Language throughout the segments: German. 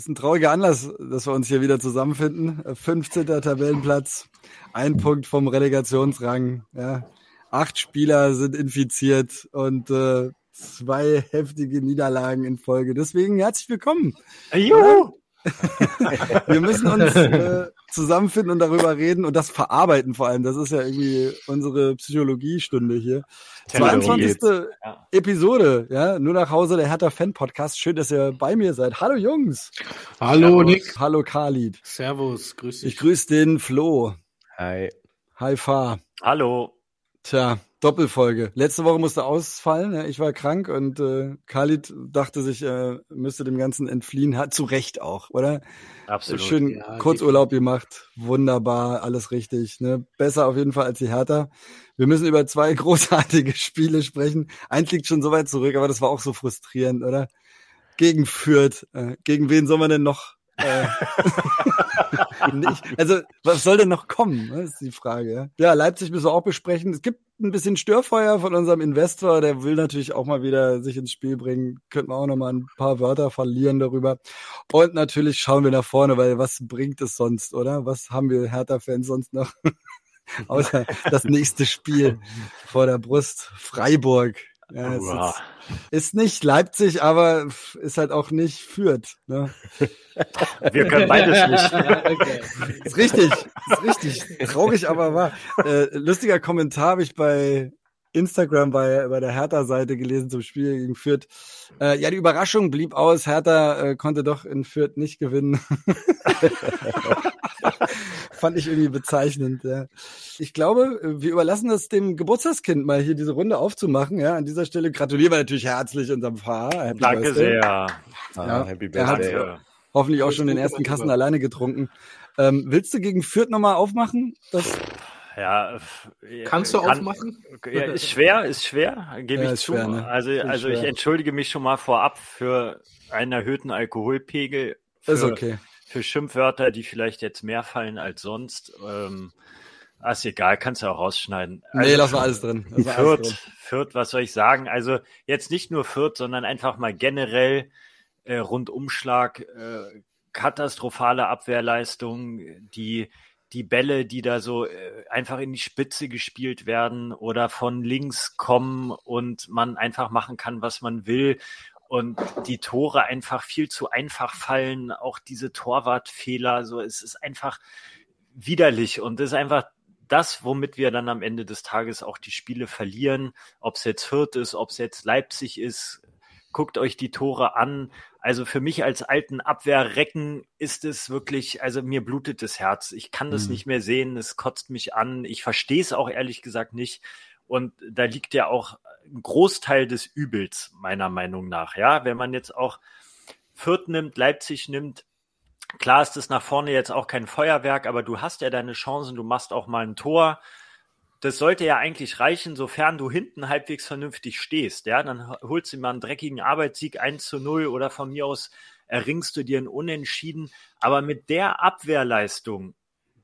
ist ein trauriger Anlass, dass wir uns hier wieder zusammenfinden. 15. Tabellenplatz, ein Punkt vom Relegationsrang. Ja. Acht Spieler sind infiziert und äh, zwei heftige Niederlagen in Folge. Deswegen herzlich willkommen. Juhu! wir müssen uns äh, zusammenfinden und darüber reden und das verarbeiten vor allem. Das ist ja irgendwie unsere Psychologiestunde hier. 22. Ja. Episode, ja, nur nach Hause der Hertha Fan Podcast. Schön, dass ihr bei mir seid. Hallo Jungs. Hallo Servus. Nick. Hallo Khalid. Servus, grüß dich. Ich grüße den Flo. Hi. Hi Fa. Hallo. Tja, Doppelfolge. Letzte Woche musste ausfallen. Ja, ich war krank und äh, Khalid dachte sich, er müsste dem Ganzen entfliehen. Hat zu Recht auch, oder? Absolut. Schön ja, Kurzurlaub gemacht. Wunderbar, alles richtig. Ne? Besser auf jeden Fall als die Hertha. Wir müssen über zwei großartige Spiele sprechen. Eins liegt schon so weit zurück, aber das war auch so frustrierend, oder? Gegen Fürth. Äh, gegen wen soll man denn noch äh. Also, was soll denn noch kommen? Das ist die Frage. Ja, Leipzig müssen wir auch besprechen. Es gibt ein bisschen Störfeuer von unserem Investor. Der will natürlich auch mal wieder sich ins Spiel bringen. Könnten wir auch noch mal ein paar Wörter verlieren darüber. Und natürlich schauen wir nach vorne, weil was bringt es sonst, oder? Was haben wir Hertha-Fans sonst noch? Außer das nächste Spiel vor der Brust. Freiburg. Ja, ist, ist, nicht Leipzig, aber ist halt auch nicht Fürth. Ne? Wir können beides nicht. Ja, okay. Ist richtig, ist richtig. Traurig, aber wahr. Äh, lustiger Kommentar habe ich bei Instagram bei, bei der Hertha-Seite gelesen zum Spiel gegen Fürth. Äh, ja, die Überraschung blieb aus. Hertha äh, konnte doch in Fürth nicht gewinnen. Fand ich irgendwie bezeichnend. Ja. Ich glaube, wir überlassen das dem Geburtstagskind mal hier diese Runde aufzumachen. Ja, an dieser Stelle gratulieren wir natürlich herzlich unserem Fahrer. Happy Danke Birthday. sehr. Ja, ah, Happy Birthday. Er hat hoffentlich auch schon den ersten Kassen alleine getrunken. Ähm, willst du gegen Fürth nochmal aufmachen? Das ja, kannst du kann, aufmachen? Ja, ist schwer, ist schwer, gebe ja, ich zu. Schwer, ne? Also, also schwer. ich entschuldige mich schon mal vorab für einen erhöhten Alkoholpegel. Für, ist okay für Schimpfwörter, die vielleicht jetzt mehr fallen als sonst. Ähm, ah, ist egal, kannst du auch rausschneiden. Also, nee, lass mal alles drin. Lass Fürth, drin. Fürth, was soll ich sagen? Also jetzt nicht nur Fürth, sondern einfach mal generell äh, Rundumschlag, äh, katastrophale Abwehrleistung, die die Bälle, die da so äh, einfach in die Spitze gespielt werden oder von links kommen und man einfach machen kann, was man will und die Tore einfach viel zu einfach fallen, auch diese Torwartfehler, so es ist einfach widerlich und es ist einfach das, womit wir dann am Ende des Tages auch die Spiele verlieren, ob es jetzt Fürth ist, ob es jetzt Leipzig ist, guckt euch die Tore an. Also für mich als alten Abwehrrecken ist es wirklich, also mir blutet das Herz. Ich kann das mhm. nicht mehr sehen, es kotzt mich an. Ich verstehe es auch ehrlich gesagt nicht. Und da liegt ja auch ein Großteil des Übels, meiner Meinung nach. Ja, wenn man jetzt auch Fürth nimmt, Leipzig nimmt, klar ist es nach vorne jetzt auch kein Feuerwerk, aber du hast ja deine Chancen, du machst auch mal ein Tor. Das sollte ja eigentlich reichen, sofern du hinten halbwegs vernünftig stehst. Ja, dann holst du mal einen dreckigen Arbeitssieg 1 zu 0 oder von mir aus erringst du dir einen Unentschieden. Aber mit der Abwehrleistung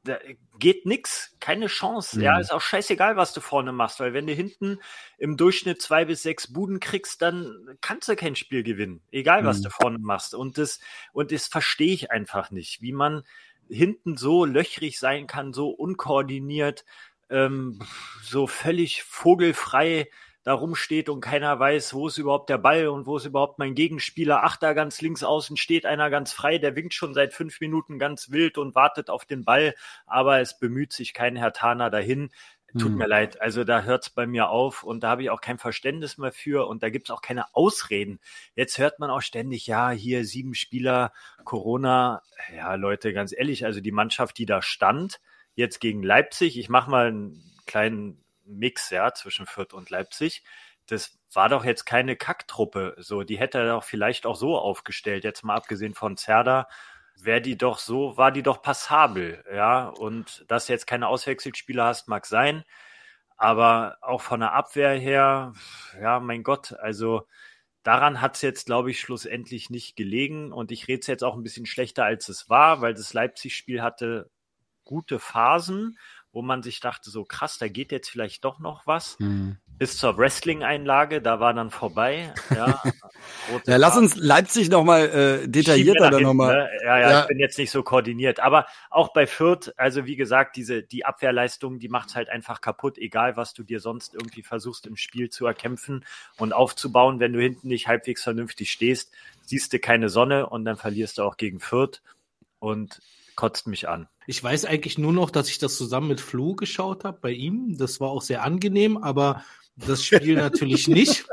da geht nix, keine Chance. Mhm. Ja, ist auch scheißegal, was du vorne machst, weil wenn du hinten im Durchschnitt zwei bis sechs Buden kriegst, dann kannst du kein Spiel gewinnen, egal was mhm. du vorne machst. Und das, und das verstehe ich einfach nicht, wie man hinten so löchrig sein kann, so unkoordiniert, ähm, so völlig vogelfrei da rumsteht und keiner weiß, wo ist überhaupt der Ball und wo ist überhaupt mein Gegenspieler. Ach, da ganz links außen steht einer ganz frei, der winkt schon seit fünf Minuten ganz wild und wartet auf den Ball, aber es bemüht sich kein Herr Tana dahin. Tut hm. mir leid, also da hört's bei mir auf und da habe ich auch kein Verständnis mehr für und da gibt's auch keine Ausreden. Jetzt hört man auch ständig, ja, hier sieben Spieler, Corona. Ja, Leute, ganz ehrlich, also die Mannschaft, die da stand, jetzt gegen Leipzig, ich mache mal einen kleinen Mix, ja, zwischen Fürth und Leipzig. Das war doch jetzt keine Kacktruppe. So, die hätte er doch vielleicht auch so aufgestellt. Jetzt mal abgesehen von Zerda, wäre die doch so, war die doch passabel, ja. Und dass du jetzt keine Auswechselspieler hast, mag sein. Aber auch von der Abwehr her, ja, mein Gott, also daran hat es jetzt, glaube ich, schlussendlich nicht gelegen. Und ich rede es jetzt auch ein bisschen schlechter, als es war, weil das Leipzig-Spiel hatte gute Phasen wo man sich dachte, so krass, da geht jetzt vielleicht doch noch was. Mhm. bis zur Wrestling-Einlage, da war dann vorbei. Ja, ja lass uns Leipzig nochmal äh, detaillierter dann nochmal. Ne? Ja, ja, ja, ich bin jetzt nicht so koordiniert. Aber auch bei Fürth, also wie gesagt, diese die Abwehrleistung, die macht's halt einfach kaputt, egal was du dir sonst irgendwie versuchst im Spiel zu erkämpfen und aufzubauen. Wenn du hinten nicht halbwegs vernünftig stehst, siehst du keine Sonne und dann verlierst du auch gegen Fürth und kotzt mich an. Ich weiß eigentlich nur noch, dass ich das zusammen mit Flo geschaut habe bei ihm. Das war auch sehr angenehm, aber das Spiel natürlich nicht.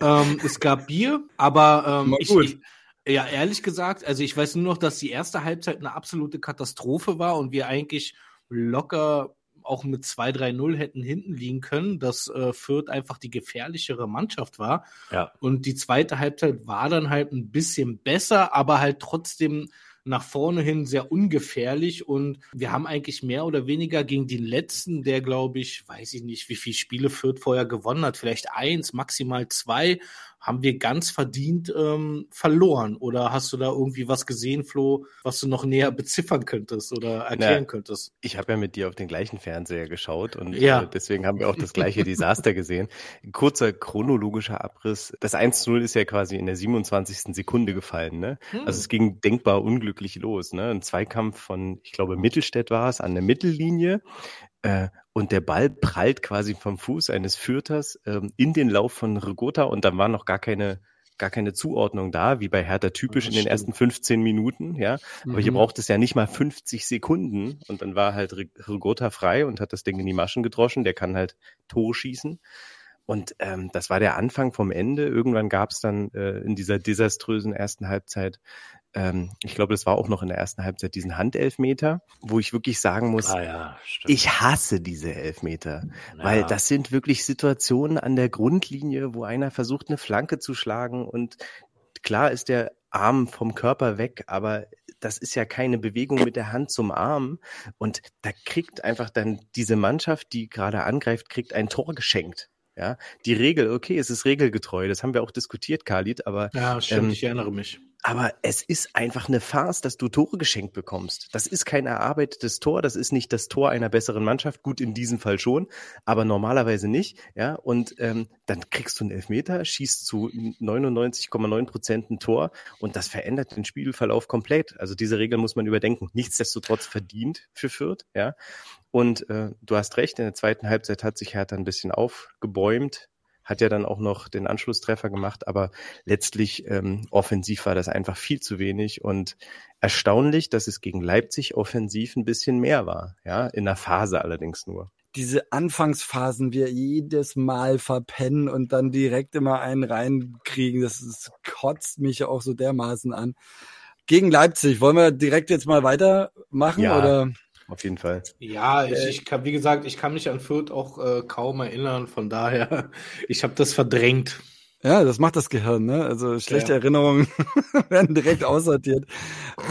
ähm, es gab Bier, aber ähm, ich, ich, ja, ehrlich gesagt, also ich weiß nur noch, dass die erste Halbzeit eine absolute Katastrophe war und wir eigentlich locker auch mit 2-3-0 hätten hinten liegen können, dass äh, Fürth einfach die gefährlichere Mannschaft war. Ja. Und die zweite Halbzeit war dann halt ein bisschen besser, aber halt trotzdem nach vorne hin sehr ungefährlich und wir haben eigentlich mehr oder weniger gegen den letzten, der glaube ich, weiß ich nicht, wie viele Spiele Fürth vorher gewonnen hat, vielleicht eins, maximal zwei, haben wir ganz verdient ähm, verloren. Oder hast du da irgendwie was gesehen, Flo, was du noch näher beziffern könntest oder erklären Na, könntest? Ich habe ja mit dir auf den gleichen Fernseher geschaut und ja. äh, deswegen haben wir auch das gleiche Desaster gesehen. Kurzer chronologischer Abriss. Das 1-0 ist ja quasi in der 27. Sekunde gefallen. Ne? Hm. Also es ging denkbar unglücklich los. Ne? Ein Zweikampf von, ich glaube, Mittelstädt war es, an der Mittellinie. Äh, und der Ball prallt quasi vom Fuß eines Fürters ähm, in den Lauf von Rigota und dann war noch gar keine gar keine Zuordnung da, wie bei Hertha typisch in den ersten 15 Minuten, ja. Aber mhm. hier braucht es ja nicht mal 50 Sekunden und dann war halt Rigota frei und hat das Ding in die Maschen gedroschen. Der kann halt Tore schießen. Und ähm, das war der Anfang vom Ende. Irgendwann gab es dann äh, in dieser desaströsen ersten Halbzeit ähm, ich glaube, das war auch noch in der ersten Halbzeit, diesen Handelfmeter, wo ich wirklich sagen muss, ah ja, ich hasse diese Elfmeter, ja. weil das sind wirklich Situationen an der Grundlinie, wo einer versucht, eine Flanke zu schlagen und klar ist der Arm vom Körper weg, aber das ist ja keine Bewegung mit der Hand zum Arm. Und da kriegt einfach dann diese Mannschaft, die gerade angreift, kriegt ein Tor geschenkt. Ja, die Regel, okay, es ist regelgetreu, das haben wir auch diskutiert, Khalid, aber. Ja, stimmt, ähm, ich erinnere mich. Aber es ist einfach eine Farce, dass du Tore geschenkt bekommst. Das ist kein erarbeitetes Tor, das ist nicht das Tor einer besseren Mannschaft. Gut, in diesem Fall schon, aber normalerweise nicht. Ja, und ähm, dann kriegst du einen Elfmeter, schießt zu 99,9 Prozent ein Tor und das verändert den Spielverlauf komplett. Also diese Regel muss man überdenken. Nichtsdestotrotz verdient für Fürth. Ja, und äh, du hast recht. In der zweiten Halbzeit hat sich Hertha ein bisschen aufgebäumt hat ja dann auch noch den Anschlusstreffer gemacht, aber letztlich ähm, offensiv war das einfach viel zu wenig und erstaunlich, dass es gegen Leipzig offensiv ein bisschen mehr war, ja, in der Phase allerdings nur. Diese Anfangsphasen wir jedes Mal verpennen und dann direkt immer einen reinkriegen, das, das kotzt mich auch so dermaßen an. Gegen Leipzig, wollen wir direkt jetzt mal weitermachen ja. oder? Auf jeden Fall. Ja, ich, äh, ich kann, wie gesagt, ich kann mich an Fürth auch äh, kaum erinnern, von daher, ich habe das verdrängt. Ja, das macht das Gehirn, ne? Also schlechte ja. Erinnerungen werden direkt aussortiert.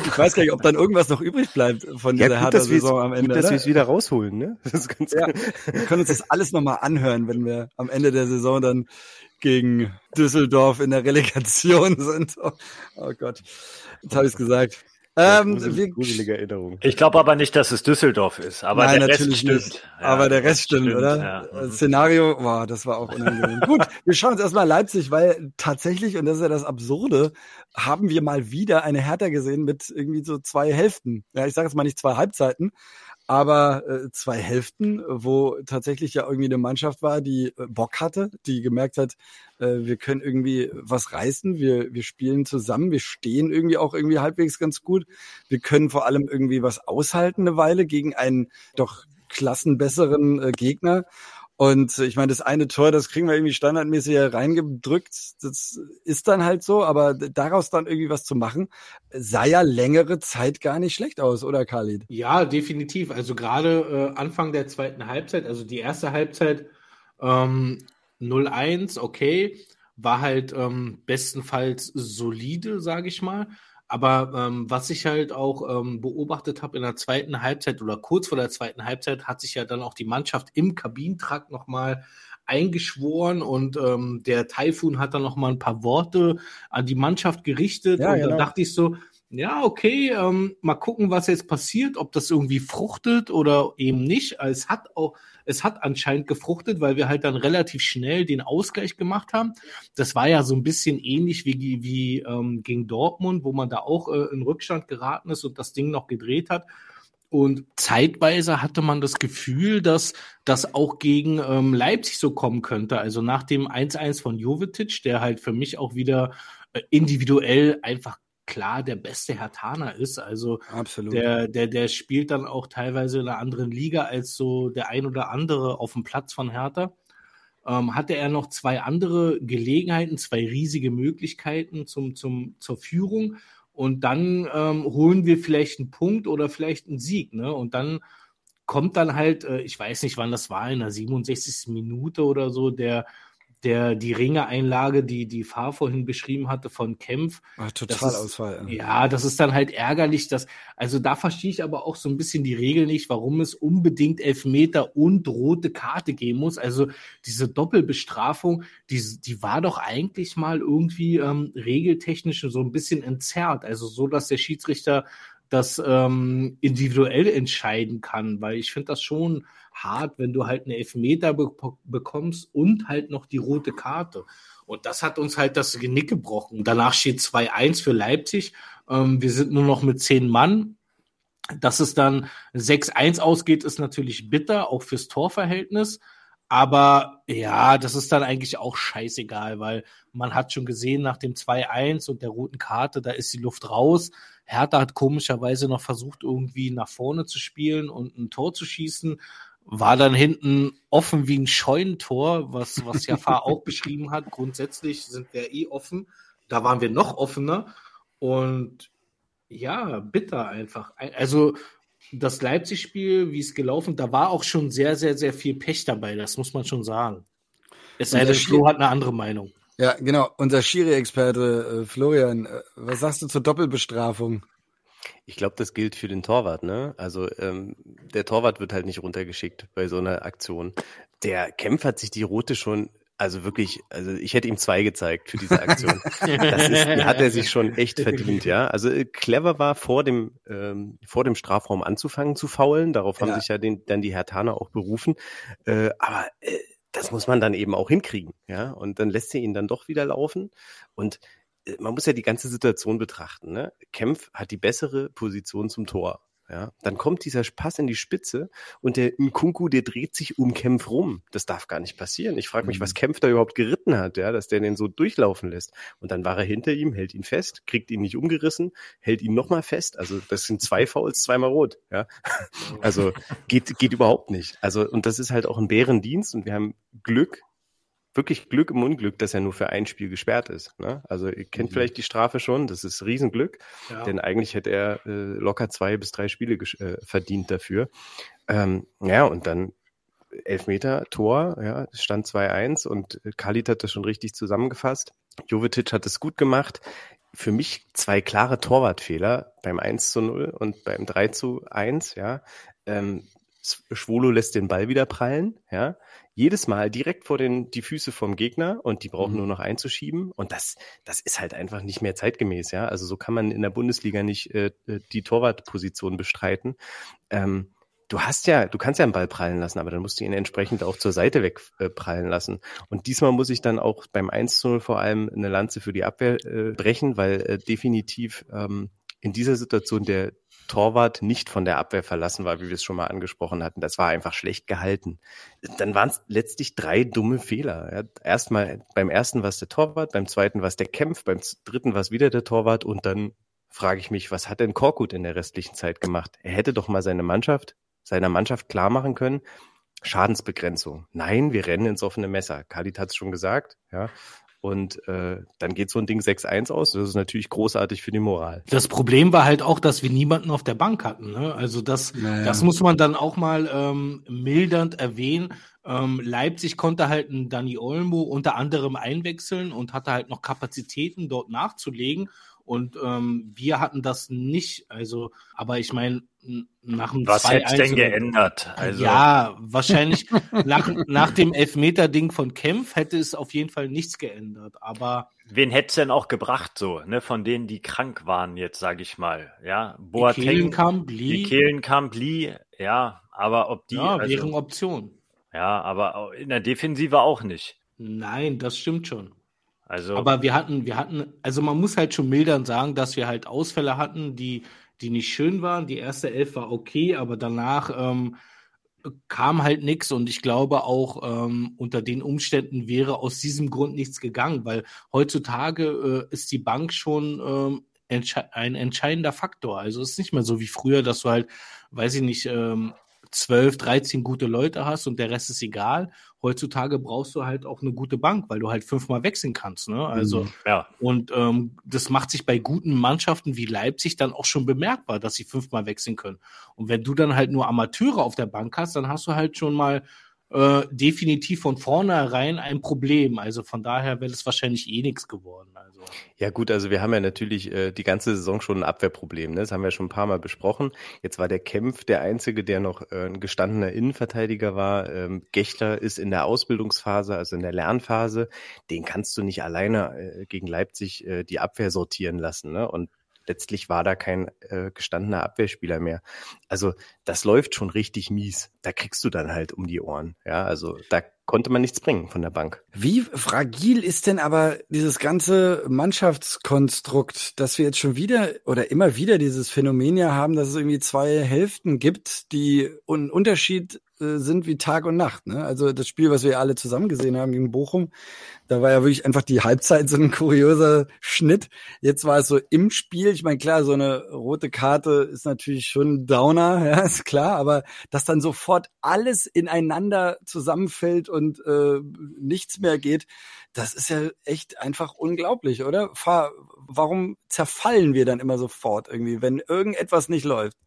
Ich weiß gar nicht, ob dann irgendwas noch übrig bleibt von dieser ja, Hertha-Saison am Ende. Gut, dass wir es wieder rausholen, ne? Das ist ganz ja, wir können uns das alles nochmal anhören, wenn wir am Ende der Saison dann gegen Düsseldorf in der Relegation sind. Oh, oh Gott, jetzt habe ich es gesagt. Ähm, gruselige Erinnerung. Ich glaube aber nicht, dass es Düsseldorf ist, aber Nein, der Rest stimmt. Nicht. Ja, aber der Rest stimmt, stimmt oder? Ja. Mhm. Szenario, boah, das war auch unangenehm. Gut, wir schauen uns erstmal Leipzig, weil tatsächlich, und das ist ja das Absurde, haben wir mal wieder eine Hertha gesehen mit irgendwie so zwei Hälften. Ja, ich sage jetzt mal nicht zwei Halbzeiten, aber äh, zwei Hälften, wo tatsächlich ja irgendwie eine Mannschaft war, die äh, Bock hatte, die gemerkt hat, äh, wir können irgendwie was reißen, wir, wir spielen zusammen, wir stehen irgendwie auch irgendwie halbwegs ganz gut, wir können vor allem irgendwie was aushalten eine Weile gegen einen doch klassenbesseren äh, Gegner und ich meine, das eine Tor, das kriegen wir irgendwie standardmäßig reingedrückt. Das ist dann halt so, aber daraus dann irgendwie was zu machen, sah ja längere Zeit gar nicht schlecht aus, oder Khalid? Ja, definitiv. Also gerade äh, Anfang der zweiten Halbzeit, also die erste Halbzeit ähm, 0-1, okay, war halt ähm, bestenfalls solide, sage ich mal. Aber ähm, was ich halt auch ähm, beobachtet habe in der zweiten Halbzeit oder kurz vor der zweiten Halbzeit, hat sich ja dann auch die Mannschaft im Kabinentrakt nochmal eingeschworen und ähm, der Taifun hat dann nochmal ein paar Worte an die Mannschaft gerichtet. Ja, und genau. dann dachte ich so, ja, okay, ähm, mal gucken, was jetzt passiert, ob das irgendwie fruchtet oder eben nicht. Es hat auch, es hat anscheinend gefruchtet, weil wir halt dann relativ schnell den Ausgleich gemacht haben. Das war ja so ein bisschen ähnlich wie, wie ähm, gegen Dortmund, wo man da auch äh, in Rückstand geraten ist und das Ding noch gedreht hat. Und zeitweise hatte man das Gefühl, dass das auch gegen ähm, Leipzig so kommen könnte. Also nach dem 1-1 von Jovetic, der halt für mich auch wieder äh, individuell einfach klar der beste Herr Tana ist. Also Absolut. Der, der, der spielt dann auch teilweise in einer anderen Liga als so der ein oder andere auf dem Platz von Hertha. Ähm, hatte er noch zwei andere Gelegenheiten, zwei riesige Möglichkeiten zum, zum, zur Führung. Und dann ähm, holen wir vielleicht einen Punkt oder vielleicht einen Sieg. Ne? Und dann kommt dann halt, äh, ich weiß nicht, wann das war, in der 67. Minute oder so, der der die Ringe-Einlage, die die Fahr vorhin beschrieben hatte von Kempf. Ach, Totalausfall. Ja, das ist dann halt ärgerlich, dass, also da verstehe ich aber auch so ein bisschen die Regel nicht, warum es unbedingt Elfmeter und rote Karte geben muss. Also diese Doppelbestrafung, die, die war doch eigentlich mal irgendwie ähm, regeltechnisch so ein bisschen entzerrt. Also so, dass der Schiedsrichter das ähm, individuell entscheiden kann, weil ich finde das schon hart, wenn du halt eine Elfmeter be bekommst und halt noch die rote Karte. Und das hat uns halt das Genick gebrochen. Danach steht 2-1 für Leipzig. Ähm, wir sind nur noch mit zehn Mann. Dass es dann 6-1 ausgeht, ist natürlich bitter, auch fürs Torverhältnis. Aber ja, das ist dann eigentlich auch scheißegal, weil man hat schon gesehen, nach dem 2-1 und der roten Karte, da ist die Luft raus. Hertha hat komischerweise noch versucht, irgendwie nach vorne zu spielen und ein Tor zu schießen. War dann hinten offen wie ein Scheunentor, was, was Jafar auch beschrieben hat. Grundsätzlich sind wir eh offen. Da waren wir noch offener. Und ja, bitter einfach. Also das Leipzig-Spiel, wie es gelaufen, da war auch schon sehr, sehr, sehr viel Pech dabei. Das muss man schon sagen. Es sei denn, Flo hat eine andere Meinung. Ja, genau. Unser Schiri-Experte äh, Florian, äh, was sagst du zur Doppelbestrafung? Ich glaube, das gilt für den Torwart, ne? Also ähm, der Torwart wird halt nicht runtergeschickt bei so einer Aktion. Der Kämpfer hat sich die rote schon, also wirklich, also ich hätte ihm zwei gezeigt für diese Aktion. das ist, die hat er sich schon echt verdient, ja. Also äh, clever war vor dem ähm, vor dem Strafraum anzufangen zu faulen. Darauf ja. haben sich ja den, dann die Hertaner auch berufen. Äh, aber äh, das muss man dann eben auch hinkriegen, ja. Und dann lässt er ihn dann doch wieder laufen. Und äh, man muss ja die ganze Situation betrachten. Ne? Kempf hat die bessere Position zum Tor. Ja, dann kommt dieser Pass in die Spitze und der Nkunku, der dreht sich um Kempf rum. Das darf gar nicht passieren. Ich frage mich, was mhm. Kempf da überhaupt geritten hat, ja, dass der den so durchlaufen lässt. Und dann war er hinter ihm, hält ihn fest, kriegt ihn nicht umgerissen, hält ihn nochmal fest. Also das sind zwei Fouls, zweimal rot. Ja, also geht geht überhaupt nicht. Also und das ist halt auch ein Bärendienst und wir haben Glück, wirklich Glück im Unglück, dass er nur für ein Spiel gesperrt ist. Ne? Also ihr kennt mhm. vielleicht die Strafe schon, das ist Riesenglück, ja. denn eigentlich hätte er äh, locker zwei bis drei Spiele äh, verdient dafür. Ähm, ja, und dann Elfmeter, Tor, ja, stand 2-1 und Kalit hat das schon richtig zusammengefasst. Jovetic hat es gut gemacht. Für mich zwei klare Torwartfehler beim 1 zu 0 und beim 3 zu 1, ja. Ähm, Schwolo lässt den Ball wieder prallen, ja jedes Mal direkt vor den die Füße vom Gegner und die brauchen mhm. nur noch einzuschieben und das das ist halt einfach nicht mehr zeitgemäß, ja. Also so kann man in der Bundesliga nicht äh, äh, die Torwartposition bestreiten. Ähm, du hast ja, du kannst ja einen Ball prallen lassen, aber dann musst du ihn entsprechend auch zur Seite weg äh, lassen. Und diesmal muss ich dann auch beim 1 zu 0 vor allem eine Lanze für die Abwehr äh, brechen, weil äh, definitiv ähm, in dieser Situation der Torwart nicht von der Abwehr verlassen war, wie wir es schon mal angesprochen hatten. Das war einfach schlecht gehalten. Dann waren es letztlich drei dumme Fehler. Erstmal beim ersten war es der Torwart, beim zweiten war es der Kämpf, beim dritten war es wieder der Torwart und dann frage ich mich, was hat denn Korkut in der restlichen Zeit gemacht? Er hätte doch mal seine Mannschaft, seiner Mannschaft klar machen können, Schadensbegrenzung. Nein, wir rennen ins offene Messer. Khalid hat es schon gesagt. Ja, und äh, dann geht so ein Ding 6-1 aus. Das ist natürlich großartig für die Moral. Das Problem war halt auch, dass wir niemanden auf der Bank hatten. Ne? Also das, naja. das muss man dann auch mal ähm, mildernd erwähnen. Ähm, Leipzig konnte halt einen Danny Olmo unter anderem einwechseln und hatte halt noch Kapazitäten, dort nachzulegen. Und ähm, wir hatten das nicht. Also, aber ich meine, nach dem Was hätte denn geändert? Also. Ja, wahrscheinlich nach, nach dem Elfmeter-Ding von Kempf hätte es auf jeden Fall nichts geändert. Aber wen hätte es denn auch gebracht so, ne? Von denen, die krank waren jetzt, sage ich mal, ja. Boateng, die Kehlenkamp, Lee. Die Kehlenkamp, Lee, ja. Aber ob die ja, also, wäre Option. Ja, aber in der Defensive auch nicht. Nein, das stimmt schon. Also, aber wir hatten, wir hatten, also man muss halt schon mildern sagen, dass wir halt Ausfälle hatten, die, die nicht schön waren. Die erste Elf war okay, aber danach ähm, kam halt nichts und ich glaube auch ähm, unter den Umständen wäre aus diesem Grund nichts gegangen, weil heutzutage äh, ist die Bank schon ähm, entsche ein entscheidender Faktor. Also es ist nicht mehr so wie früher, dass du halt, weiß ich nicht, ähm, 12, 13 gute Leute hast und der Rest ist egal. Heutzutage brauchst du halt auch eine gute Bank, weil du halt fünfmal wechseln kannst. Ne? Also mhm, ja. und ähm, das macht sich bei guten Mannschaften wie Leipzig dann auch schon bemerkbar, dass sie fünfmal wechseln können. Und wenn du dann halt nur Amateure auf der Bank hast, dann hast du halt schon mal äh, definitiv von vornherein ein Problem. Also von daher wäre das wahrscheinlich eh nichts geworden. Also. Ja gut, also wir haben ja natürlich äh, die ganze Saison schon ein Abwehrproblem. Ne? Das haben wir schon ein paar Mal besprochen. Jetzt war der Kempf der Einzige, der noch äh, ein gestandener Innenverteidiger war. Ähm, Gechter ist in der Ausbildungsphase, also in der Lernphase. Den kannst du nicht alleine äh, gegen Leipzig äh, die Abwehr sortieren lassen. Ne? Und letztlich war da kein äh, gestandener Abwehrspieler mehr. Also das läuft schon richtig mies. Da kriegst du dann halt um die Ohren. Ja, also da konnte man nichts bringen von der Bank. Wie fragil ist denn aber dieses ganze Mannschaftskonstrukt, dass wir jetzt schon wieder oder immer wieder dieses Phänomen ja haben, dass es irgendwie zwei Hälften gibt, die einen Unterschied äh, sind wie Tag und Nacht. Ne? Also das Spiel, was wir alle zusammen gesehen haben gegen Bochum, da war ja wirklich einfach die Halbzeit so ein kurioser Schnitt. Jetzt war es so im Spiel. Ich meine, klar, so eine rote Karte ist natürlich schon ein Downer, ja, ist klar, aber dass dann sofort alles ineinander zusammenfällt und äh, nichts mehr geht, das ist ja echt einfach unglaublich, oder? Warum zerfallen wir dann immer sofort irgendwie, wenn irgendetwas nicht läuft?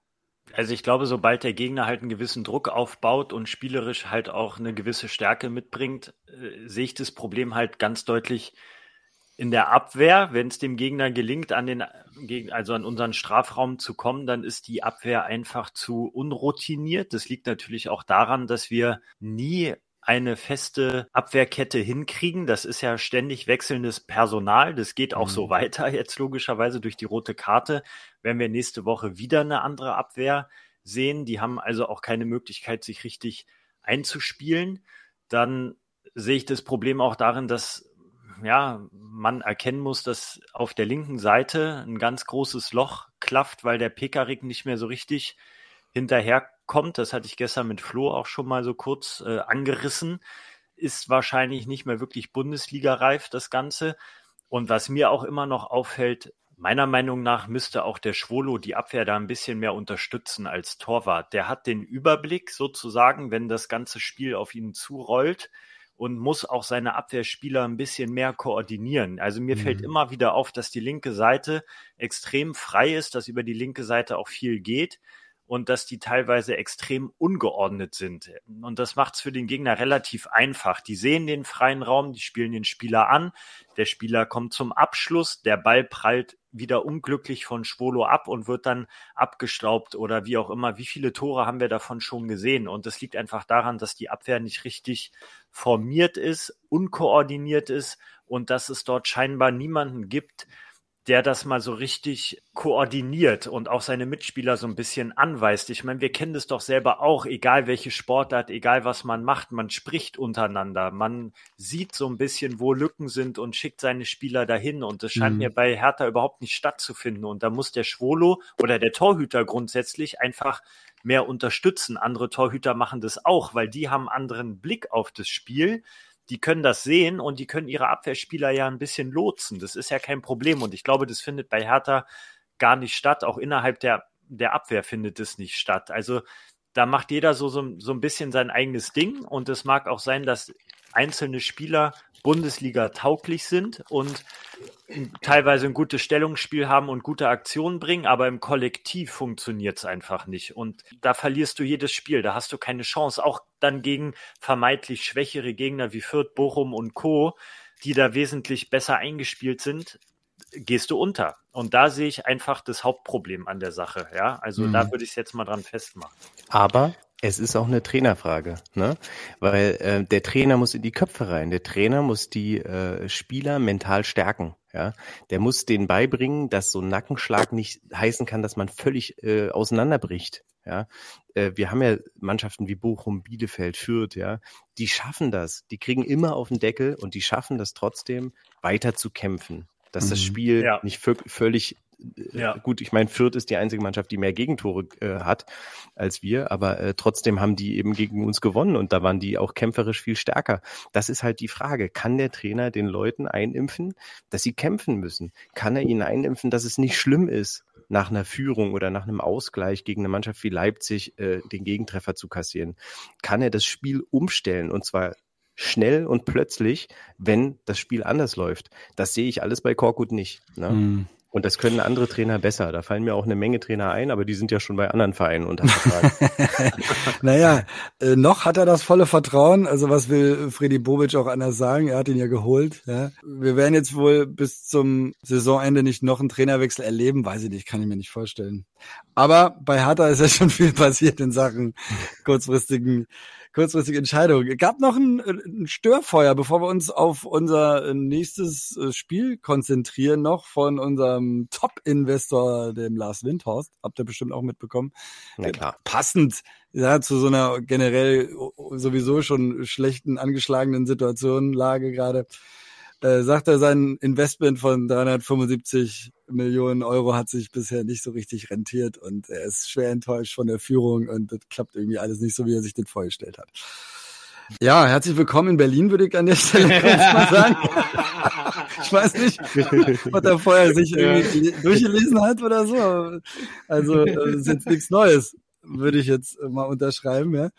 Also ich glaube, sobald der Gegner halt einen gewissen Druck aufbaut und spielerisch halt auch eine gewisse Stärke mitbringt, äh, sehe ich das Problem halt ganz deutlich in der Abwehr. Wenn es dem Gegner gelingt, an den, also an unseren Strafraum zu kommen, dann ist die Abwehr einfach zu unroutiniert. Das liegt natürlich auch daran, dass wir nie eine feste Abwehrkette hinkriegen. Das ist ja ständig wechselndes Personal. Das geht auch mhm. so weiter jetzt logischerweise durch die rote Karte. Werden wir nächste Woche wieder eine andere Abwehr sehen. Die haben also auch keine Möglichkeit, sich richtig einzuspielen. Dann sehe ich das Problem auch darin, dass ja, man erkennen muss, dass auf der linken Seite ein ganz großes Loch klafft, weil der Pekarik nicht mehr so richtig hinterher kommt, das hatte ich gestern mit Flo auch schon mal so kurz äh, angerissen, ist wahrscheinlich nicht mehr wirklich Bundesliga-reif, das Ganze. Und was mir auch immer noch auffällt, meiner Meinung nach müsste auch der Schwolo die Abwehr da ein bisschen mehr unterstützen als Torwart. Der hat den Überblick sozusagen, wenn das ganze Spiel auf ihn zurollt und muss auch seine Abwehrspieler ein bisschen mehr koordinieren. Also mir mhm. fällt immer wieder auf, dass die linke Seite extrem frei ist, dass über die linke Seite auch viel geht und dass die teilweise extrem ungeordnet sind. Und das macht es für den Gegner relativ einfach. Die sehen den freien Raum, die spielen den Spieler an, der Spieler kommt zum Abschluss, der Ball prallt wieder unglücklich von Schwolo ab und wird dann abgestaubt oder wie auch immer. Wie viele Tore haben wir davon schon gesehen? Und das liegt einfach daran, dass die Abwehr nicht richtig formiert ist, unkoordiniert ist und dass es dort scheinbar niemanden gibt, der das mal so richtig koordiniert und auch seine Mitspieler so ein bisschen anweist. Ich meine, wir kennen das doch selber auch, egal welche Sportart, egal was man macht, man spricht untereinander, man sieht so ein bisschen, wo Lücken sind und schickt seine Spieler dahin und das scheint mhm. mir bei Hertha überhaupt nicht stattzufinden und da muss der Schwolo oder der Torhüter grundsätzlich einfach mehr unterstützen. Andere Torhüter machen das auch, weil die haben anderen Blick auf das Spiel die können das sehen und die können ihre Abwehrspieler ja ein bisschen lotsen. Das ist ja kein Problem. Und ich glaube, das findet bei Hertha gar nicht statt. Auch innerhalb der, der Abwehr findet es nicht statt. Also da macht jeder so, so, so ein bisschen sein eigenes Ding. Und es mag auch sein, dass einzelne Spieler Bundesliga tauglich sind und teilweise ein gutes Stellungsspiel haben und gute Aktionen bringen, aber im Kollektiv funktioniert es einfach nicht. Und da verlierst du jedes Spiel, da hast du keine Chance. Auch dann gegen vermeintlich schwächere Gegner wie Fürth, Bochum und Co., die da wesentlich besser eingespielt sind, gehst du unter. Und da sehe ich einfach das Hauptproblem an der Sache. Ja, also mhm. da würde ich es jetzt mal dran festmachen. Aber es ist auch eine Trainerfrage, ne? Weil äh, der Trainer muss in die Köpfe rein. Der Trainer muss die äh, Spieler mental stärken. Ja, der muss denen beibringen, dass so ein Nackenschlag nicht heißen kann, dass man völlig äh, auseinanderbricht. Ja, äh, wir haben ja Mannschaften wie Bochum, Bielefeld, Fürth. Ja, die schaffen das. Die kriegen immer auf den Deckel und die schaffen das trotzdem weiter zu kämpfen dass mhm. das Spiel ja. nicht völlig ja. gut, ich meine, Fürth ist die einzige Mannschaft, die mehr Gegentore äh, hat als wir, aber äh, trotzdem haben die eben gegen uns gewonnen und da waren die auch kämpferisch viel stärker. Das ist halt die Frage. Kann der Trainer den Leuten einimpfen, dass sie kämpfen müssen? Kann er ihnen einimpfen, dass es nicht schlimm ist, nach einer Führung oder nach einem Ausgleich gegen eine Mannschaft wie Leipzig äh, den Gegentreffer zu kassieren? Kann er das Spiel umstellen und zwar schnell und plötzlich, wenn das Spiel anders läuft? Das sehe ich alles bei Korkut nicht. Ne? Mhm. Und das können andere Trainer besser. Da fallen mir auch eine Menge Trainer ein, aber die sind ja schon bei anderen Vereinen unter Vertrag. naja, äh, noch hat er das volle Vertrauen. Also was will Freddy Bobic auch anders sagen? Er hat ihn ja geholt. Ja. Wir werden jetzt wohl bis zum Saisonende nicht noch einen Trainerwechsel erleben. Weiß ich nicht, kann ich mir nicht vorstellen. Aber bei Hertha ist ja schon viel passiert in Sachen kurzfristigen kurzfristige Entscheidung. Gab noch ein, ein, Störfeuer, bevor wir uns auf unser nächstes äh, Spiel konzentrieren, noch von unserem Top-Investor, dem Lars Windhorst. Habt ihr bestimmt auch mitbekommen. Na klar. Passend ja, zu so einer generell sowieso schon schlechten, angeschlagenen Situation, Lage gerade äh, sagt er, sein Investment von 375 Millionen Euro hat sich bisher nicht so richtig rentiert und er ist schwer enttäuscht von der Führung und das klappt irgendwie alles nicht so, wie er sich das vorgestellt hat. Ja, herzlich willkommen in Berlin, würde ich an der Stelle mal sagen. ich weiß nicht, was er vorher sich irgendwie durchgelesen hat oder so. Also, das ist jetzt nichts Neues, würde ich jetzt mal unterschreiben, ja.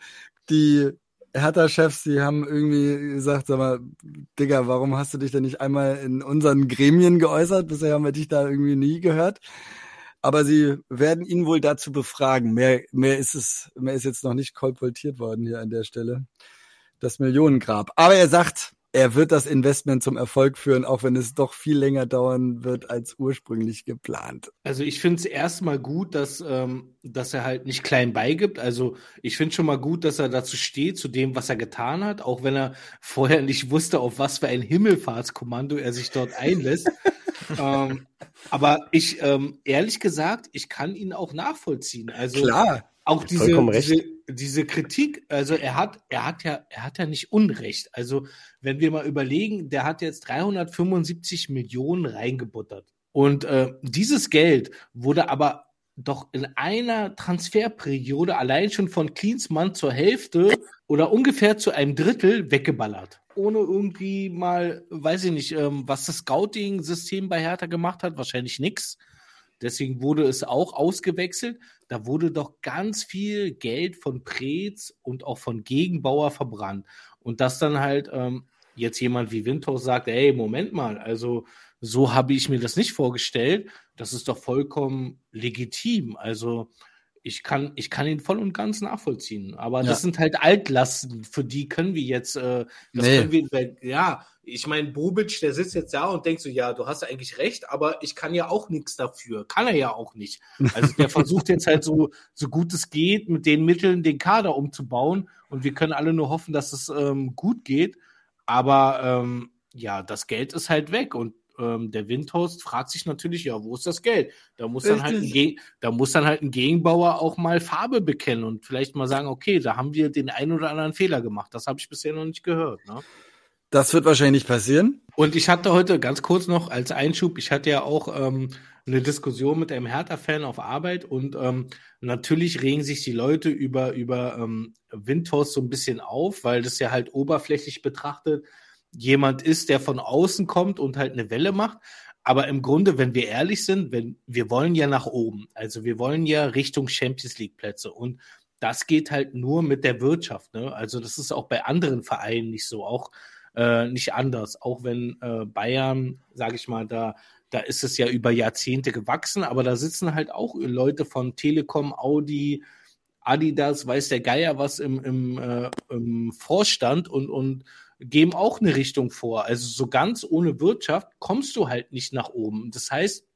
Die Hertha-Chefs, die haben irgendwie gesagt, sag mal, Digga, warum hast du dich denn nicht einmal in unseren Gremien geäußert? Bisher haben wir dich da irgendwie nie gehört. Aber sie werden ihn wohl dazu befragen. Mehr, mehr ist es, mehr ist jetzt noch nicht kolportiert worden hier an der Stelle. Das Millionengrab. Aber er sagt, er wird das Investment zum Erfolg führen, auch wenn es doch viel länger dauern wird als ursprünglich geplant. Also ich finde es erstmal gut, dass, ähm, dass er halt nicht klein beigibt. Also ich finde schon mal gut, dass er dazu steht, zu dem, was er getan hat, auch wenn er vorher nicht wusste, auf was für ein Himmelfahrtskommando er sich dort einlässt. ähm, aber ich, ähm, ehrlich gesagt, ich kann ihn auch nachvollziehen. Also Klar. auch diese, diese diese Kritik, also er hat, er hat ja, er hat ja nicht Unrecht. Also wenn wir mal überlegen, der hat jetzt 375 Millionen reingebuttert. Und äh, dieses Geld wurde aber doch in einer Transferperiode allein schon von Klinsmann zur Hälfte oder ungefähr zu einem Drittel weggeballert. Ohne irgendwie mal, weiß ich nicht, ähm, was das Scouting-System bei Hertha gemacht hat, wahrscheinlich nichts. Deswegen wurde es auch ausgewechselt. Da wurde doch ganz viel Geld von Preetz und auch von Gegenbauer verbrannt. Und dass dann halt ähm, jetzt jemand wie Windhaus sagt, ey, Moment mal, also so habe ich mir das nicht vorgestellt. Das ist doch vollkommen legitim. Also ich kann, ich kann ihn voll und ganz nachvollziehen. Aber ja. das sind halt Altlasten, für die können wir jetzt, äh, das nee. können wir, ja, ich meine, Bobic, der sitzt jetzt da und denkt so, ja, du hast eigentlich recht, aber ich kann ja auch nichts dafür. Kann er ja auch nicht. Also der versucht jetzt halt so, so gut es geht, mit den Mitteln den Kader umzubauen und wir können alle nur hoffen, dass es ähm, gut geht. Aber ähm, ja, das Geld ist halt weg und ähm, der Windhorst fragt sich natürlich, ja, wo ist das Geld? Da muss, dann halt ein da muss dann halt ein Gegenbauer auch mal Farbe bekennen und vielleicht mal sagen, okay, da haben wir den einen oder anderen Fehler gemacht. Das habe ich bisher noch nicht gehört. Ne? Das wird wahrscheinlich passieren. Und ich hatte heute ganz kurz noch als Einschub, ich hatte ja auch ähm, eine Diskussion mit einem Hertha-Fan auf Arbeit und ähm, natürlich regen sich die Leute über, über ähm, Windhorst so ein bisschen auf, weil das ja halt oberflächlich betrachtet jemand ist, der von außen kommt und halt eine Welle macht. Aber im Grunde, wenn wir ehrlich sind, wenn, wir wollen ja nach oben. Also wir wollen ja Richtung Champions League Plätze. Und das geht halt nur mit der Wirtschaft. Ne? Also das ist auch bei anderen Vereinen nicht so, auch äh, nicht anders. Auch wenn äh, Bayern, sage ich mal, da, da ist es ja über Jahrzehnte gewachsen, aber da sitzen halt auch Leute von Telekom, Audi, Adidas, weiß der Geier was im, im, äh, im Vorstand und, und geben auch eine Richtung vor. Also so ganz ohne Wirtschaft kommst du halt nicht nach oben. Das heißt,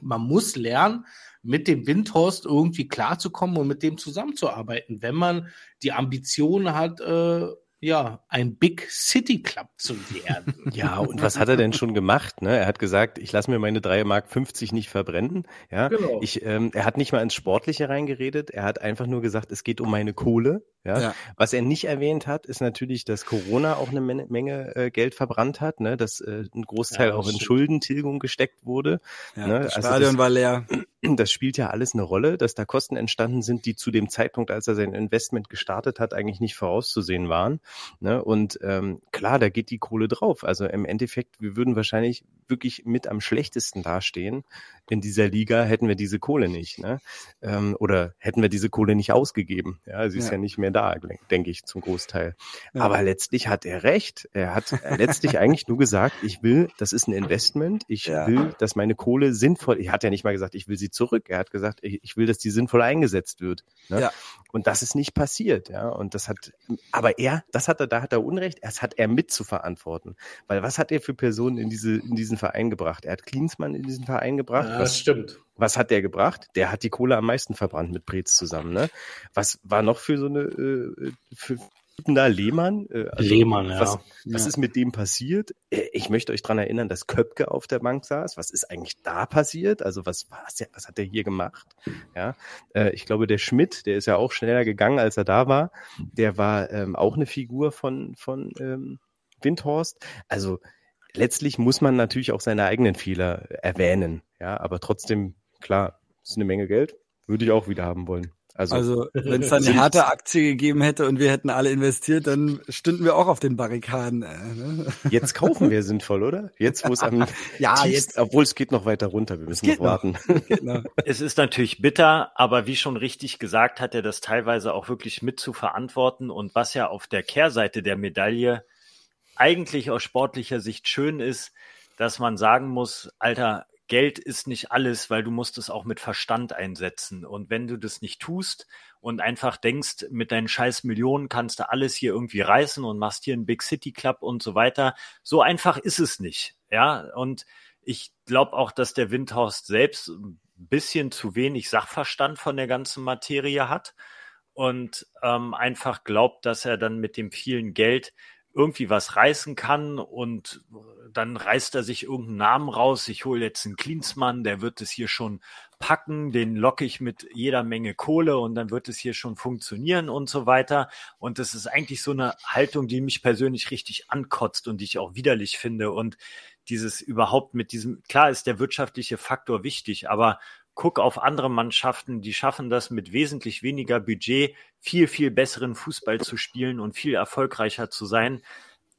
man muss lernen, mit dem Windhorst irgendwie klarzukommen und mit dem zusammenzuarbeiten, wenn man die Ambition hat, äh, ja, ein Big City Club zu werden. Ja, und was hat er denn schon gemacht? Ne? Er hat gesagt, ich lasse mir meine 3 Mark 50 nicht verbrennen. Ja, genau. ich, ähm, er hat nicht mal ins Sportliche reingeredet. Er hat einfach nur gesagt, es geht um meine Kohle. Ja? ja. Was er nicht erwähnt hat, ist natürlich, dass Corona auch eine Menge, Menge äh, Geld verbrannt hat, ne? dass äh, ein Großteil ja, auch in Schuldentilgung gesteckt wurde. Ja, ne? Das also Stadion das, war leer. Das spielt ja alles eine Rolle, dass da Kosten entstanden sind, die zu dem Zeitpunkt, als er sein Investment gestartet hat, eigentlich nicht vorauszusehen waren. Ne? Und ähm, klar, da geht die Kohle drauf. Also im Endeffekt, wir würden wahrscheinlich wirklich mit am schlechtesten dastehen in dieser Liga, hätten wir diese Kohle nicht. Ne? Ähm, oder hätten wir diese Kohle nicht ausgegeben. Ja, sie ist ja, ja nicht mehr da, denke ich, zum Großteil. Ja. Aber letztlich hat er recht. Er hat letztlich eigentlich nur gesagt, ich will, das ist ein Investment, ich ja. will, dass meine Kohle sinnvoll, er hat ja nicht mal gesagt, ich will sie zurück. Er hat gesagt, ich will, dass die sinnvoll eingesetzt wird. Ne? Ja. Und das ist nicht passiert, ja. Und das hat, aber er, das hat er, da hat er Unrecht, das hat er mit zu verantworten. Weil was hat er für Personen in diese, in diesen Verein gebracht? Er hat Klinsmann in diesen Verein gebracht. Ja, das stimmt. Was hat der gebracht? Der hat die Kohle am meisten verbrannt mit Brez zusammen, ne? Was war noch für so eine, äh, für, da Lehmann. Äh, also Lehmann, ja. Was, was ja. ist mit dem passiert? Äh, ich möchte euch dran erinnern, dass Köpke auf der Bank saß. Was ist eigentlich da passiert? Also was, was, was hat der hier gemacht? Ja, äh, ich glaube, der Schmidt, der ist ja auch schneller gegangen, als er da war. Der war ähm, auch eine Figur von, von ähm, Windhorst. Also letztlich muss man natürlich auch seine eigenen Fehler erwähnen. Ja, aber trotzdem, klar, ist eine Menge Geld. Würde ich auch wieder haben wollen. Also, also wenn es da eine harte Aktie gegeben hätte und wir hätten alle investiert, dann stünden wir auch auf den Barrikaden. Äh, ne? Jetzt kaufen wir sinnvoll, oder? Jetzt, wo es am ja, tiefst, jetzt, obwohl es geht noch weiter runter, wir müssen noch warten. Noch. Es ist natürlich bitter, aber wie schon richtig gesagt, hat er das teilweise auch wirklich mit zu verantworten und was ja auf der Kehrseite der Medaille eigentlich aus sportlicher Sicht schön ist, dass man sagen muss, Alter, Geld ist nicht alles, weil du musst es auch mit Verstand einsetzen. Und wenn du das nicht tust und einfach denkst, mit deinen scheiß Millionen kannst du alles hier irgendwie reißen und machst hier einen Big City Club und so weiter, so einfach ist es nicht. Ja, und ich glaube auch, dass der Windhorst selbst ein bisschen zu wenig Sachverstand von der ganzen Materie hat und ähm, einfach glaubt, dass er dann mit dem vielen Geld irgendwie was reißen kann und dann reißt er sich irgendeinen Namen raus. Ich hole jetzt einen Klinsmann, der wird es hier schon packen, den locke ich mit jeder Menge Kohle und dann wird es hier schon funktionieren und so weiter. Und das ist eigentlich so eine Haltung, die mich persönlich richtig ankotzt und die ich auch widerlich finde. Und dieses überhaupt mit diesem, klar ist der wirtschaftliche Faktor wichtig, aber guck auf andere Mannschaften, die schaffen das mit wesentlich weniger Budget viel, viel besseren Fußball zu spielen und viel erfolgreicher zu sein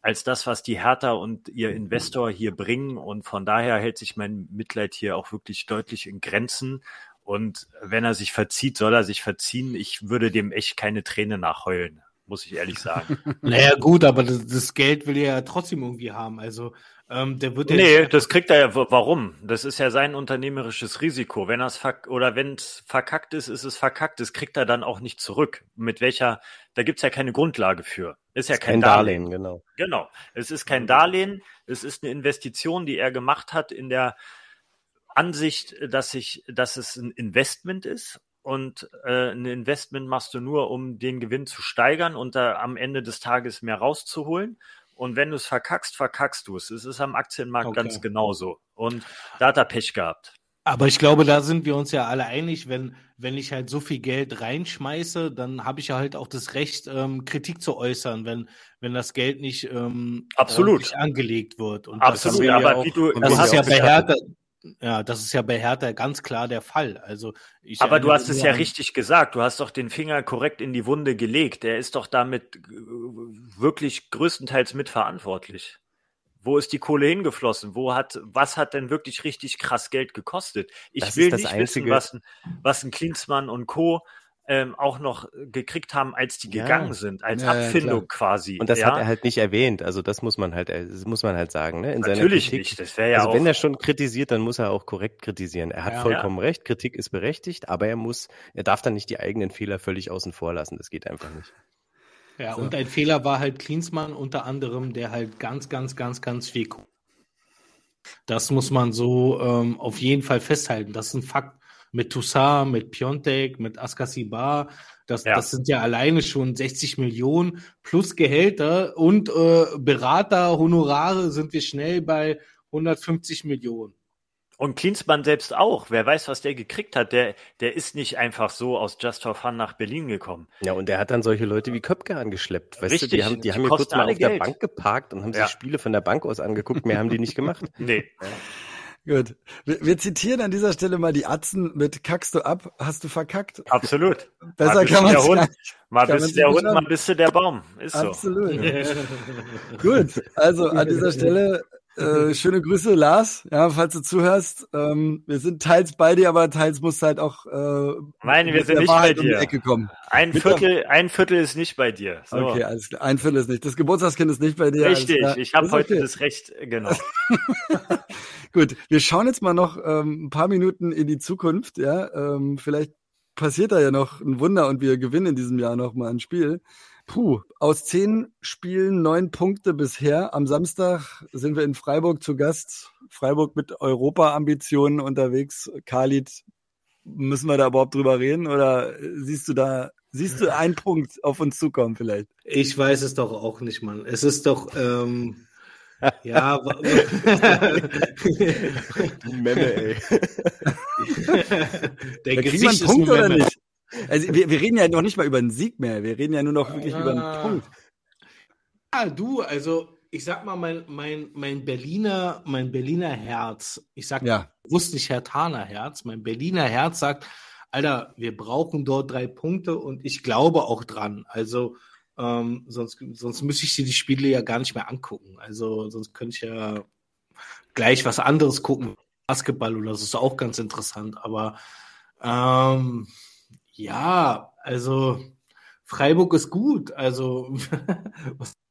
als das, was die Hertha und ihr Investor hier bringen. Und von daher hält sich mein Mitleid hier auch wirklich deutlich in Grenzen. Und wenn er sich verzieht, soll er sich verziehen. Ich würde dem echt keine Träne nachheulen, muss ich ehrlich sagen. naja, gut, aber das, das Geld will er ja trotzdem irgendwie haben. Also ähm, der wird nee, das kriegt er ja. Warum? Das ist ja sein unternehmerisches Risiko. Wenn er es verk oder wenn es verkackt ist, ist es verkackt. Das kriegt er dann auch nicht zurück. Mit welcher? Da gibt's ja keine Grundlage für. Ist ja kein, kein Darlehen. Darlehen. Genau. Genau. Es ist kein Darlehen. Es ist eine Investition, die er gemacht hat in der Ansicht, dass ich, dass es ein Investment ist und äh, ein Investment machst du nur, um den Gewinn zu steigern und da am Ende des Tages mehr rauszuholen. Und wenn du es verkackst, verkackst du es. Es ist am Aktienmarkt okay. ganz genauso. Und da hat er Pech gehabt. Aber ich glaube, da sind wir uns ja alle einig, wenn, wenn ich halt so viel Geld reinschmeiße, dann habe ich ja halt auch das Recht, ähm, Kritik zu äußern, wenn, wenn das Geld nicht ähm, Absolut. angelegt wird. Und Absolut, aber auch, wie du, das ist ja bei Hertha, ja, das ist ja bei Hertha ganz klar der Fall. Also ich Aber du hast es ja richtig gesagt. Du hast doch den Finger korrekt in die Wunde gelegt. Er ist doch damit äh, wirklich größtenteils mitverantwortlich. Wo ist die Kohle hingeflossen? Wo hat, was hat denn wirklich richtig krass Geld gekostet? Ich das will nicht einzige... wissen, was ein, was ein Klinsmann und Co ähm, auch noch gekriegt haben, als die ja. gegangen sind, als ja, Abfindung ja, quasi. Und das hat er halt nicht erwähnt. Also das muss man halt, das muss man halt sagen. Ne? In Natürlich Kritik, nicht. Das wäre ja also auch wenn er schon kritisiert, dann muss er auch korrekt kritisieren. Er hat vollkommen recht. Kritik ist berechtigt, aber er muss, er darf dann nicht die eigenen Fehler völlig außen vor lassen. Das geht einfach nicht. Ja, so. und ein Fehler war halt Klinsmann unter anderem, der halt ganz, ganz, ganz, ganz viel das muss man so ähm, auf jeden Fall festhalten. Das ist ein Fakt mit Toussaint, mit Piontek, mit Askasibar. Das, ja. das sind ja alleine schon 60 Millionen plus Gehälter und äh, Berater, Honorare sind wir schnell bei 150 Millionen. Und Klinsmann selbst auch. Wer weiß, was der gekriegt hat. Der, der ist nicht einfach so aus Just for Fun nach Berlin gekommen. Ja, und der hat dann solche Leute wie Köpke angeschleppt. Weißt Richtig, du, die haben, die, die haben ja kurz mal auf Geld. der Bank geparkt und haben ja. sich Spiele von der Bank aus angeguckt. Mehr haben die nicht gemacht. nee. Gut. Wir, wir, zitieren an dieser Stelle mal die Atzen mit Kackst du ab, hast du verkackt. Absolut. Besser mal kann man der Hund, Mal bist du der Hund, mal bist du der Baum. Ist Absolut. so. Gut. Also an dieser Stelle äh, schöne Grüße, Lars. Ja, falls du zuhörst. Ähm, wir sind teils bei dir, aber teils muss halt auch. Äh, Nein, wir sind nicht Wahrheit bei dir. Um die Ecke kommen. Ein Viertel, ein Viertel ist nicht bei dir. So. Okay, alles klar. Ein Viertel ist nicht. Das Geburtstagskind ist nicht bei dir. Richtig. Ich habe heute okay. das Recht, genau. Gut, wir schauen jetzt mal noch ähm, ein paar Minuten in die Zukunft. Ja, ähm, vielleicht passiert da ja noch ein Wunder und wir gewinnen in diesem Jahr noch mal ein Spiel. Puh, aus zehn Spielen neun Punkte bisher. Am Samstag sind wir in Freiburg zu Gast. Freiburg mit Europa-Ambitionen unterwegs. Khalid, müssen wir da überhaupt drüber reden oder siehst du da, siehst du einen Punkt auf uns zukommen vielleicht? Ich weiß es doch auch nicht, Mann. Es ist doch, ähm, ja. Memme, ey. Der da Gesicht man Punkt oder nicht? Also wir, wir reden ja noch nicht mal über einen Sieg mehr, wir reden ja nur noch wirklich ah. über einen ah. Punkt. Ja, du, also ich sag mal, mein, mein, mein Berliner, mein Berliner Herz, ich sag ja. bewusst nicht Hertaner Herz, mein Berliner Herz sagt, Alter, wir brauchen dort drei Punkte und ich glaube auch dran. Also ähm, sonst, sonst müsste ich dir die Spiele ja gar nicht mehr angucken. Also sonst könnte ich ja gleich was anderes gucken. Basketball oder so ist auch ganz interessant. Aber ähm, ja, also Freiburg ist gut. Also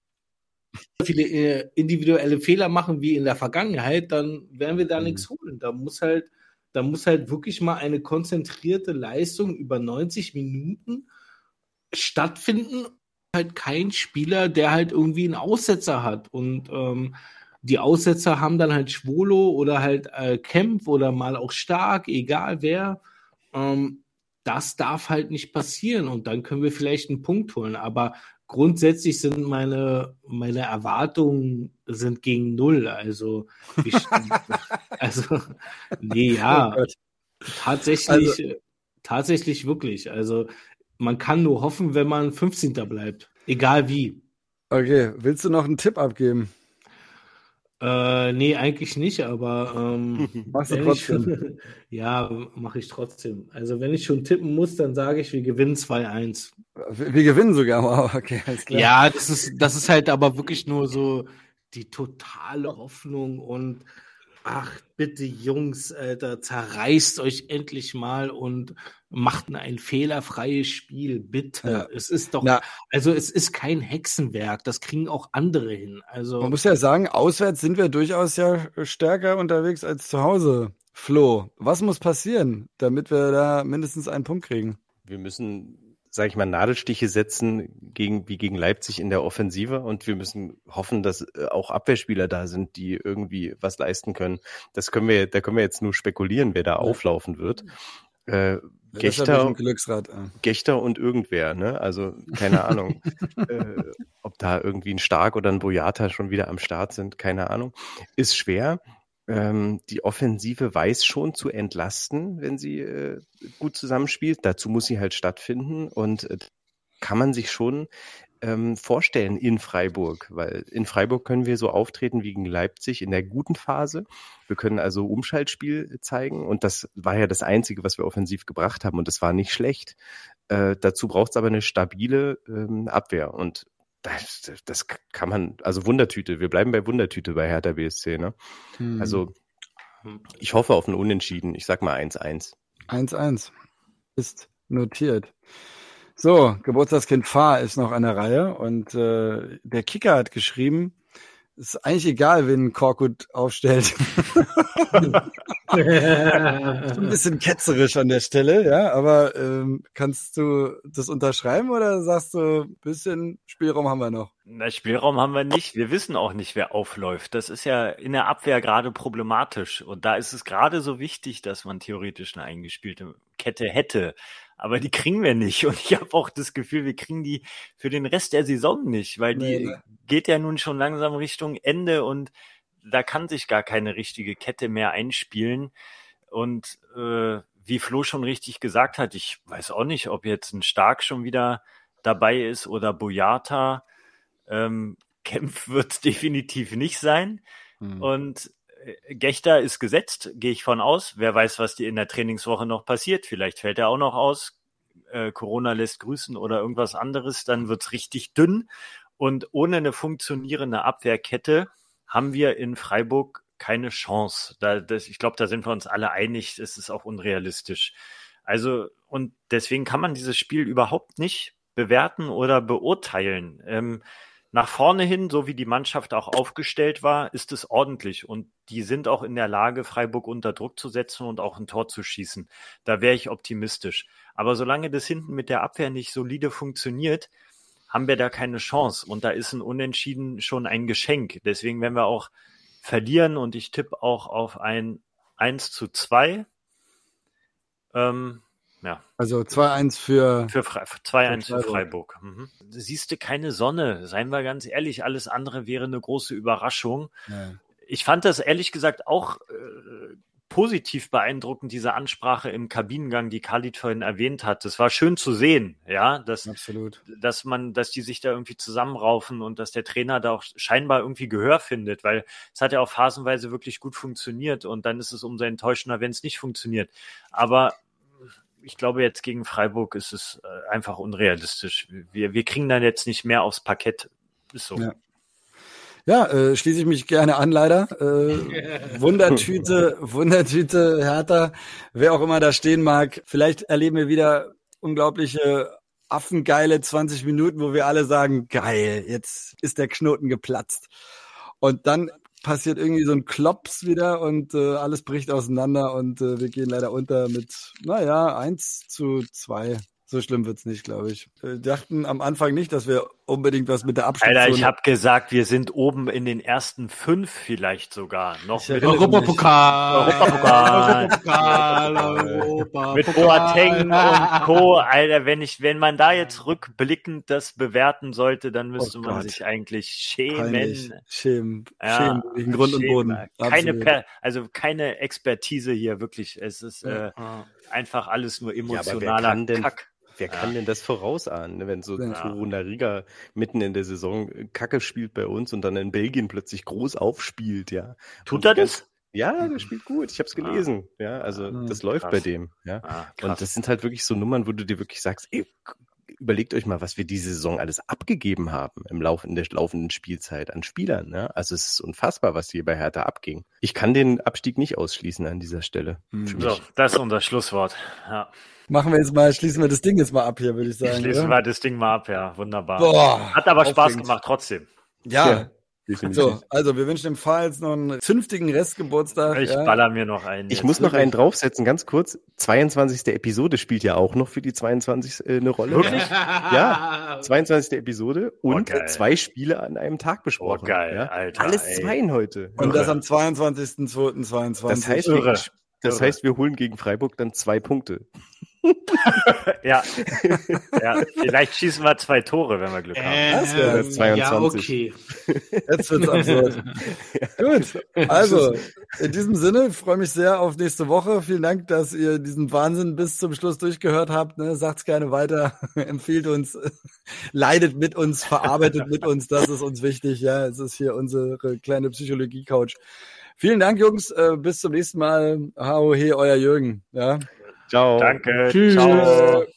viele äh, individuelle Fehler machen wie in der Vergangenheit, dann werden wir da mhm. nichts holen. Da muss halt, da muss halt wirklich mal eine konzentrierte Leistung über 90 Minuten stattfinden. Halt kein Spieler, der halt irgendwie einen Aussetzer hat. Und ähm, die Aussetzer haben dann halt Schwolo oder halt äh, Kempf oder mal auch Stark, egal wer. Ähm, das darf halt nicht passieren und dann können wir vielleicht einen Punkt holen. Aber grundsätzlich sind meine, meine Erwartungen sind gegen null. Also, ich, also nee, ja. Oh tatsächlich, also, tatsächlich wirklich. Also, man kann nur hoffen, wenn man 15. bleibt. Egal wie. Okay, willst du noch einen Tipp abgeben? Äh, nee, eigentlich nicht, aber ähm, machst du trotzdem? Ich, ja, mache ich trotzdem. Also wenn ich schon tippen muss, dann sage ich, wir gewinnen 2-1. Wir, wir, gewinnen sogar, wow, okay, alles klar. Ja, das ist, das ist halt aber wirklich nur so die totale Hoffnung und ach, bitte Jungs, Alter, zerreißt euch endlich mal und macht ein fehlerfreies Spiel, bitte. Ja. Es ist doch, ja. also es ist kein Hexenwerk, das kriegen auch andere hin. Also man muss ja sagen, auswärts sind wir durchaus ja stärker unterwegs als zu Hause. Flo, was muss passieren, damit wir da mindestens einen Punkt kriegen? Wir müssen sage ich mal, Nadelstiche setzen gegen, wie gegen Leipzig in der Offensive und wir müssen hoffen, dass äh, auch Abwehrspieler da sind, die irgendwie was leisten können. Das können wir, da können wir jetzt nur spekulieren, wer da auflaufen wird. Äh, Gechter, Gechter und irgendwer, ne? Also keine Ahnung, äh, ob da irgendwie ein Stark oder ein Boyata schon wieder am Start sind, keine Ahnung. Ist schwer ähm, die Offensive weiß schon zu entlasten, wenn sie äh, gut zusammenspielt. Dazu muss sie halt stattfinden und äh, kann man sich schon ähm, vorstellen in Freiburg, weil in Freiburg können wir so auftreten wie gegen Leipzig in der guten Phase. Wir können also Umschaltspiel zeigen und das war ja das Einzige, was wir offensiv gebracht haben und das war nicht schlecht. Äh, dazu braucht es aber eine stabile ähm, Abwehr und das, das kann man, also Wundertüte, wir bleiben bei Wundertüte bei Hertha BSC, ne? Hm. Also ich hoffe auf ein Unentschieden. Ich sag mal 1-1. 1-1 ist notiert. So, Geburtstagskind Fahr ist noch an der Reihe und äh, der Kicker hat geschrieben, ist eigentlich egal, wen Korkut aufstellt. ein bisschen ketzerisch an der Stelle, ja, aber ähm, kannst du das unterschreiben oder sagst du, bisschen Spielraum haben wir noch? Na, Spielraum haben wir nicht. Wir wissen auch nicht, wer aufläuft. Das ist ja in der Abwehr gerade problematisch. Und da ist es gerade so wichtig, dass man theoretisch eine eingespielte Kette hätte aber die kriegen wir nicht. Und ich habe auch das Gefühl, wir kriegen die für den Rest der Saison nicht, weil die nee, ne? geht ja nun schon langsam Richtung Ende und da kann sich gar keine richtige Kette mehr einspielen. Und äh, wie Flo schon richtig gesagt hat, ich weiß auch nicht, ob jetzt ein Stark schon wieder dabei ist oder Boyata. Ähm, Kempf wird definitiv nicht sein. Mhm. Und Gechter ist gesetzt, gehe ich von aus. Wer weiß, was dir in der Trainingswoche noch passiert. Vielleicht fällt er auch noch aus. Äh, Corona lässt grüßen oder irgendwas anderes, dann wird's richtig dünn. Und ohne eine funktionierende Abwehrkette haben wir in Freiburg keine Chance. Da, das, ich glaube, da sind wir uns alle einig, es ist auch unrealistisch. Also, und deswegen kann man dieses Spiel überhaupt nicht bewerten oder beurteilen. Ähm, nach vorne hin, so wie die Mannschaft auch aufgestellt war, ist es ordentlich und die sind auch in der Lage, Freiburg unter Druck zu setzen und auch ein Tor zu schießen. Da wäre ich optimistisch. Aber solange das hinten mit der Abwehr nicht solide funktioniert, haben wir da keine Chance. Und da ist ein Unentschieden schon ein Geschenk. Deswegen werden wir auch verlieren und ich tippe auch auf ein 1 zu 2. Ähm, ja. Also 2-1 für, für, Fre 2-1 für Freiburg. Mhm. Siehst du keine Sonne, seien wir ganz ehrlich, alles andere wäre eine große Überraschung. Ja. Ich fand das ehrlich gesagt auch äh, positiv beeindruckend, diese Ansprache im Kabinengang, die Khalid vorhin erwähnt hat. Das war schön zu sehen, ja, dass, Absolut. dass man, dass die sich da irgendwie zusammenraufen und dass der Trainer da auch scheinbar irgendwie Gehör findet, weil es hat ja auch phasenweise wirklich gut funktioniert und dann ist es umso enttäuschender, wenn es nicht funktioniert. Aber ich glaube, jetzt gegen Freiburg ist es äh, einfach unrealistisch. Wir, wir kriegen dann jetzt nicht mehr aufs Parkett. Ist so. Ja. Ja, äh, schließe ich mich gerne an, leider. Äh, Wundertüte, Wundertüte, Hertha, wer auch immer da stehen mag. Vielleicht erleben wir wieder unglaubliche affengeile 20 Minuten, wo wir alle sagen, geil, jetzt ist der Knoten geplatzt. Und dann passiert irgendwie so ein Klops wieder und äh, alles bricht auseinander und äh, wir gehen leider unter mit, naja, eins zu zwei. So schlimm wird's nicht, glaube ich. Wir dachten am Anfang nicht, dass wir unbedingt was mit der Abstimmung. Alter, ich habe gesagt, wir sind oben in den ersten fünf vielleicht sogar. Noch mit Europapokal. Europapokal. Europapokal. Europa mit Boateng und Co. Alter, wenn ich, wenn man da jetzt rückblickend das bewerten sollte, dann müsste oh man sich eigentlich schämen. Schämen. Ja, schämen wegen Grund schämen. und Boden. Keine, per, also keine Expertise hier, wirklich. Es ist äh, einfach alles nur emotionaler ja, Kack. Wer kann ja. denn das vorausahnen, ne, wenn so ja. Toruna Riga mitten in der Saison Kacke spielt bei uns und dann in Belgien plötzlich groß aufspielt, ja. Tut er das? Ja, der spielt gut. Ich habe es ah. gelesen. Ah. Ja, also ah, das läuft krass. bei dem. Ja, ah, und das sind halt wirklich so Nummern, wo du dir wirklich sagst, ey, überlegt euch mal, was wir diese Saison alles abgegeben haben im Laufe der laufenden Spielzeit an Spielern. Ne? Also es ist unfassbar, was hier bei Hertha abging. Ich kann den Abstieg nicht ausschließen an dieser Stelle. Hm. So, das ist unser Schlusswort. Ja. Machen wir jetzt mal, schließen wir das Ding jetzt mal ab hier, würde ich sagen. Schließen wir das Ding mal ab, ja. Wunderbar. Boah, Hat aber Spaß gemacht trotzdem. Ja. ja. So, also wir wünschen dem Pfahls noch einen zünftigen Restgeburtstag. Ich ja. baller mir noch einen. Ich jetzt. muss noch einen draufsetzen, ganz kurz. 22. Episode spielt ja auch noch für die 22. Äh, eine Rolle. Wirklich? Ja, 22. Episode und oh, zwei Spiele an einem Tag besprochen. Oh, geil, ja? Alter. Alles zweien heute. Und Irre. das am 22.02.22. Das heißt, das heißt, wir holen gegen Freiburg dann zwei Punkte. ja. ja, vielleicht schießen wir zwei Tore, wenn wir Glück haben. Ähm, das wäre 22. Ja, okay. Jetzt wird's absurd. Gut, also in diesem Sinne freue mich sehr auf nächste Woche. Vielen Dank, dass ihr diesen Wahnsinn bis zum Schluss durchgehört habt. Ne? Sagt's gerne weiter, empfiehlt uns, leidet mit uns, verarbeitet mit uns. Das ist uns wichtig. Ja, es ist hier unsere kleine Psychologie-Couch. Vielen Dank, Jungs. Äh, bis zum nächsten Mal. Hau he, euer Jürgen. Ja. Ciao. Danke. Tschüss. Ciao.